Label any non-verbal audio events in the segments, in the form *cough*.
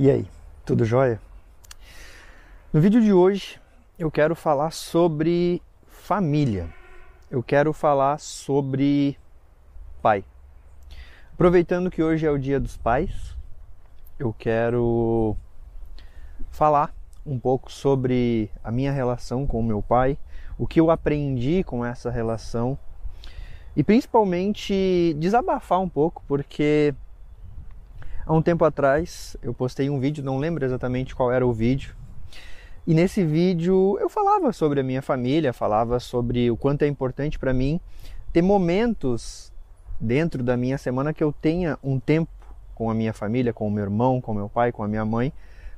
E aí, tudo jóia? No vídeo de hoje eu quero falar sobre família. Eu quero falar sobre pai. Aproveitando que hoje é o Dia dos Pais, eu quero falar um pouco sobre a minha relação com o meu pai, o que eu aprendi com essa relação e principalmente desabafar um pouco, porque Há um tempo atrás eu postei um vídeo, não lembro exatamente qual era o vídeo, e nesse vídeo eu falava sobre a minha família, falava sobre o quanto é importante para mim ter momentos dentro da minha semana que eu tenha um tempo com a minha família, com o meu irmão, com meu pai, com a minha mãe,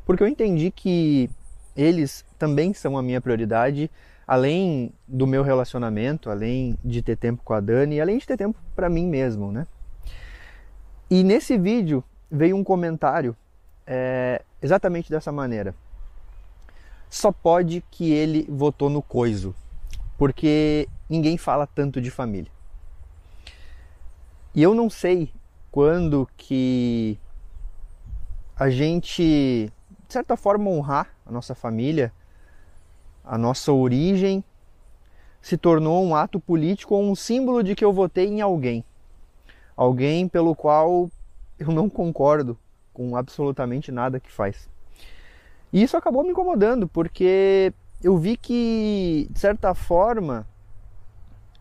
porque eu entendi que eles também são a minha prioridade, além do meu relacionamento, além de ter tempo com a Dani, além de ter tempo para mim mesmo, né? E nesse vídeo veio um comentário é, exatamente dessa maneira. Só pode que ele votou no coiso, porque ninguém fala tanto de família. E eu não sei quando que a gente, de certa forma, honrar a nossa família, a nossa origem, se tornou um ato político ou um símbolo de que eu votei em alguém. Alguém pelo qual eu não concordo com absolutamente nada que faz. E isso acabou me incomodando, porque eu vi que, de certa forma,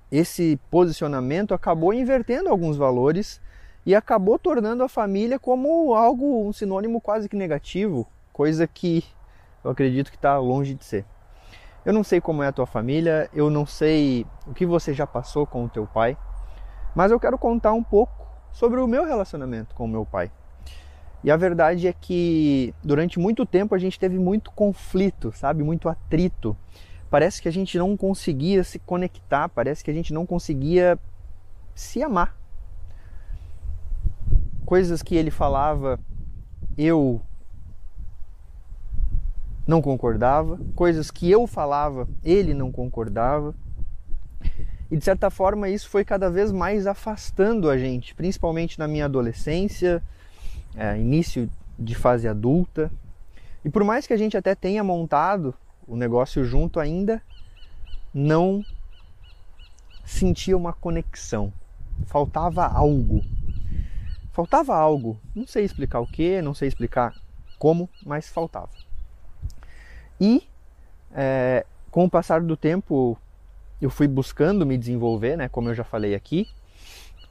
esse posicionamento acabou invertendo alguns valores e acabou tornando a família como algo, um sinônimo quase que negativo, coisa que eu acredito que está longe de ser. Eu não sei como é a tua família, eu não sei o que você já passou com o teu pai, mas eu quero contar um pouco sobre o meu relacionamento com o meu pai. E a verdade é que durante muito tempo a gente teve muito conflito, sabe? Muito atrito. Parece que a gente não conseguia se conectar, parece que a gente não conseguia se amar. Coisas que ele falava, eu não concordava, coisas que eu falava, ele não concordava. E de certa forma isso foi cada vez mais afastando a gente, principalmente na minha adolescência, é, início de fase adulta. E por mais que a gente até tenha montado o negócio junto, ainda não sentia uma conexão. Faltava algo. Faltava algo. Não sei explicar o que, não sei explicar como, mas faltava. E é, com o passar do tempo, eu fui buscando me desenvolver, né, como eu já falei aqui,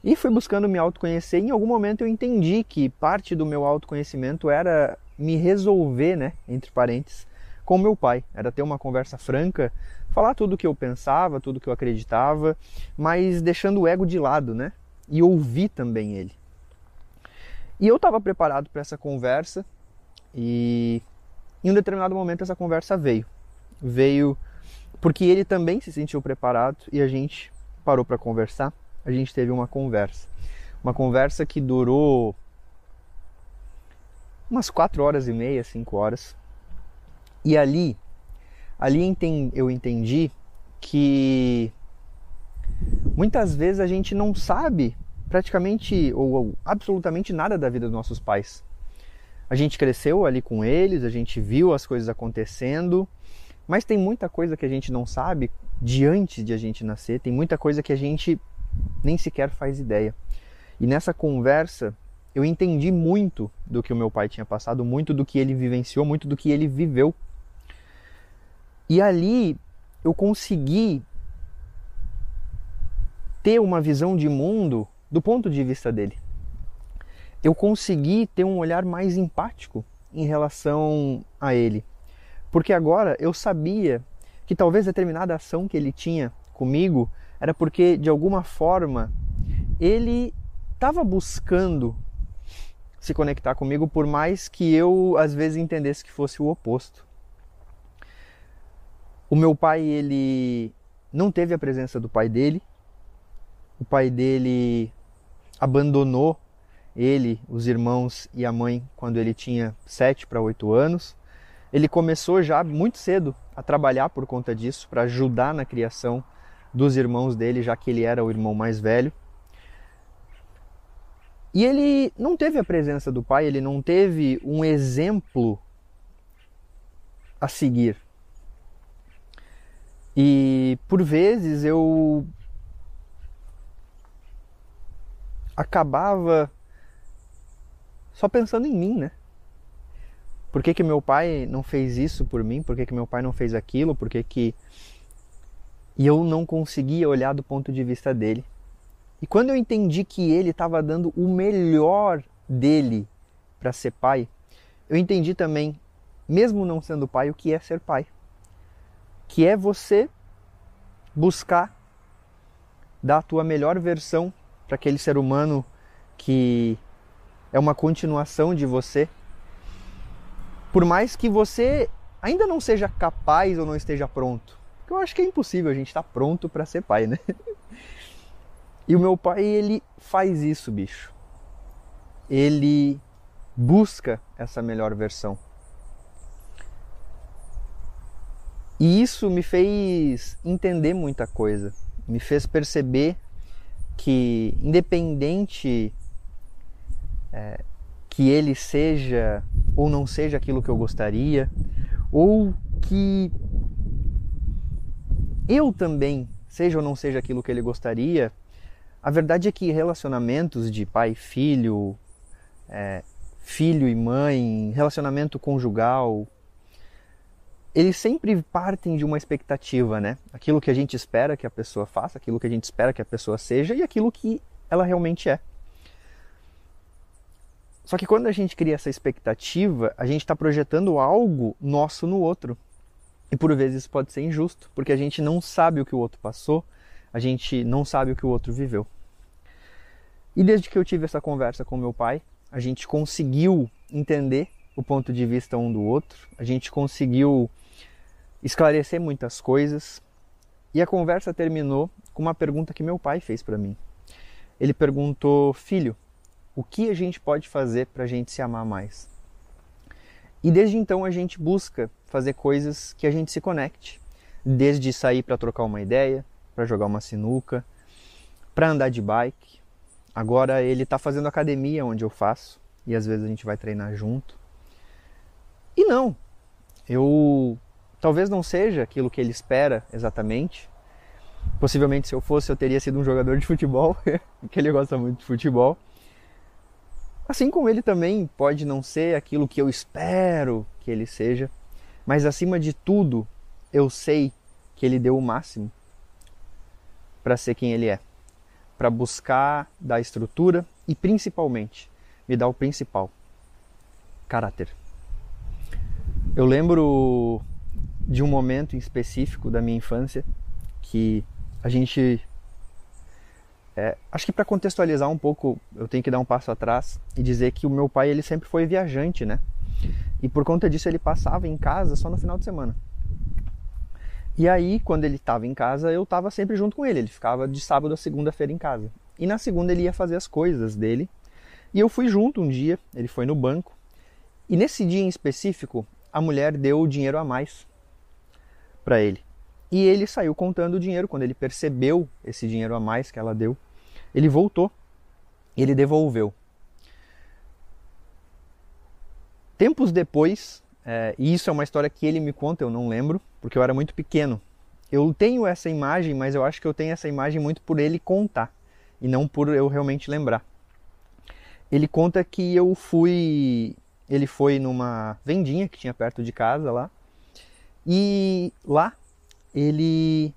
e fui buscando me autoconhecer. Em algum momento eu entendi que parte do meu autoconhecimento era me resolver, né, entre parênteses, com meu pai. Era ter uma conversa franca, falar tudo o que eu pensava, tudo o que eu acreditava, mas deixando o ego de lado, né? E ouvir também ele. E eu estava preparado para essa conversa e em um determinado momento essa conversa veio. Veio porque ele também se sentiu preparado e a gente parou para conversar. A gente teve uma conversa, uma conversa que durou umas quatro horas e meia, cinco horas. E ali, ali eu entendi que muitas vezes a gente não sabe praticamente ou absolutamente nada da vida dos nossos pais. A gente cresceu ali com eles, a gente viu as coisas acontecendo, mas tem muita coisa que a gente não sabe de antes de a gente nascer, tem muita coisa que a gente nem sequer faz ideia. E nessa conversa eu entendi muito do que o meu pai tinha passado, muito do que ele vivenciou, muito do que ele viveu. E ali eu consegui ter uma visão de mundo do ponto de vista dele. Eu consegui ter um olhar mais empático em relação a ele. Porque agora eu sabia que talvez determinada ação que ele tinha comigo era porque de alguma forma ele estava buscando se conectar comigo, por mais que eu às vezes entendesse que fosse o oposto. O meu pai, ele não teve a presença do pai dele. O pai dele abandonou ele, os irmãos e a mãe quando ele tinha 7 para 8 anos. Ele começou já muito cedo a trabalhar por conta disso, para ajudar na criação dos irmãos dele, já que ele era o irmão mais velho. E ele não teve a presença do pai, ele não teve um exemplo a seguir. E por vezes eu acabava só pensando em mim, né? Por que, que meu pai não fez isso por mim? Por que, que meu pai não fez aquilo? Por que, que. E eu não conseguia olhar do ponto de vista dele. E quando eu entendi que ele estava dando o melhor dele para ser pai, eu entendi também, mesmo não sendo pai, o que é ser pai. Que é você buscar dar a tua melhor versão para aquele ser humano que é uma continuação de você por mais que você ainda não seja capaz ou não esteja pronto. Porque eu acho que é impossível a gente estar tá pronto para ser pai, né? *laughs* E o meu pai, ele faz isso, bicho. Ele busca essa melhor versão. E isso me fez entender muita coisa, me fez perceber que, independente é, que ele seja ou não seja aquilo que eu gostaria, ou que eu também seja ou não seja aquilo que ele gostaria, a verdade é que relacionamentos de pai e filho, é, filho e mãe, relacionamento conjugal, eles sempre partem de uma expectativa, né? Aquilo que a gente espera que a pessoa faça, aquilo que a gente espera que a pessoa seja e aquilo que ela realmente é. Só que quando a gente cria essa expectativa, a gente está projetando algo nosso no outro. E por vezes isso pode ser injusto, porque a gente não sabe o que o outro passou, a gente não sabe o que o outro viveu. E desde que eu tive essa conversa com meu pai, a gente conseguiu entender o ponto de vista um do outro, a gente conseguiu esclarecer muitas coisas. E a conversa terminou com uma pergunta que meu pai fez para mim. Ele perguntou: "Filho, o que a gente pode fazer para a gente se amar mais. E desde então a gente busca fazer coisas que a gente se conecte, desde sair para trocar uma ideia, para jogar uma sinuca, para andar de bike. Agora ele está fazendo academia onde eu faço e às vezes a gente vai treinar junto. E não, eu talvez não seja aquilo que ele espera exatamente. Possivelmente se eu fosse eu teria sido um jogador de futebol, *laughs* porque ele gosta muito de futebol. Assim como ele também pode não ser aquilo que eu espero que ele seja, mas acima de tudo, eu sei que ele deu o máximo para ser quem ele é, para buscar dar estrutura e principalmente me dar o principal, caráter. Eu lembro de um momento em específico da minha infância que a gente é, acho que para contextualizar um pouco, eu tenho que dar um passo atrás e dizer que o meu pai ele sempre foi viajante, né? E por conta disso ele passava em casa só no final de semana. E aí, quando ele estava em casa, eu estava sempre junto com ele. Ele ficava de sábado a segunda-feira em casa. E na segunda ele ia fazer as coisas dele. E eu fui junto um dia, ele foi no banco. E nesse dia em específico, a mulher deu o dinheiro a mais para ele. E ele saiu contando o dinheiro quando ele percebeu esse dinheiro a mais que ela deu. Ele voltou, ele devolveu. Tempos depois, é, e isso é uma história que ele me conta, eu não lembro, porque eu era muito pequeno. Eu tenho essa imagem, mas eu acho que eu tenho essa imagem muito por ele contar e não por eu realmente lembrar. Ele conta que eu fui, ele foi numa vendinha que tinha perto de casa lá, e lá ele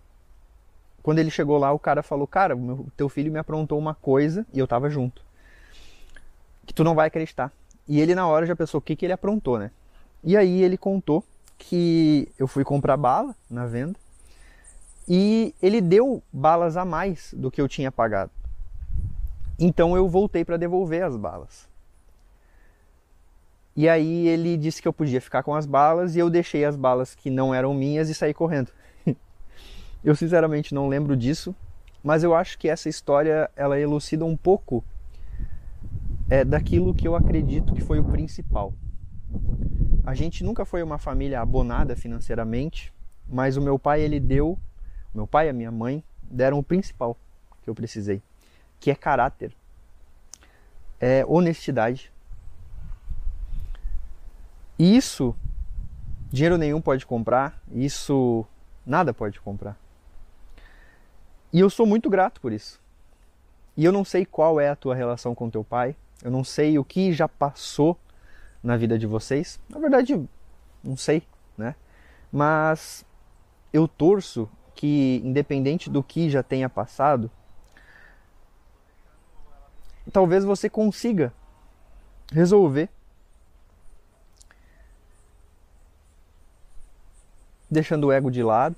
quando ele chegou lá, o cara falou: Cara, o teu filho me aprontou uma coisa e eu tava junto. Que tu não vai acreditar. E ele, na hora, já pensou: O que, que ele aprontou, né? E aí ele contou que eu fui comprar bala na venda e ele deu balas a mais do que eu tinha pagado. Então eu voltei para devolver as balas. E aí ele disse que eu podia ficar com as balas e eu deixei as balas que não eram minhas e saí correndo. Eu sinceramente não lembro disso, mas eu acho que essa história ela elucida um pouco é, daquilo que eu acredito que foi o principal. A gente nunca foi uma família abonada financeiramente, mas o meu pai ele deu, meu pai e a minha mãe deram o principal que eu precisei, que é caráter, é honestidade isso dinheiro nenhum pode comprar, isso nada pode comprar. E eu sou muito grato por isso. E eu não sei qual é a tua relação com teu pai, eu não sei o que já passou na vida de vocês. Na verdade, não sei, né? Mas eu torço que, independente do que já tenha passado, talvez você consiga resolver deixando o ego de lado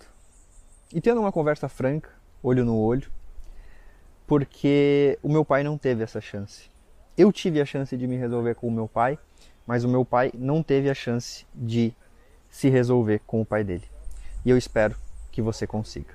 e tendo uma conversa franca, olho no olho, porque o meu pai não teve essa chance. Eu tive a chance de me resolver com o meu pai, mas o meu pai não teve a chance de se resolver com o pai dele. E eu espero que você consiga.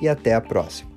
e até a próxima.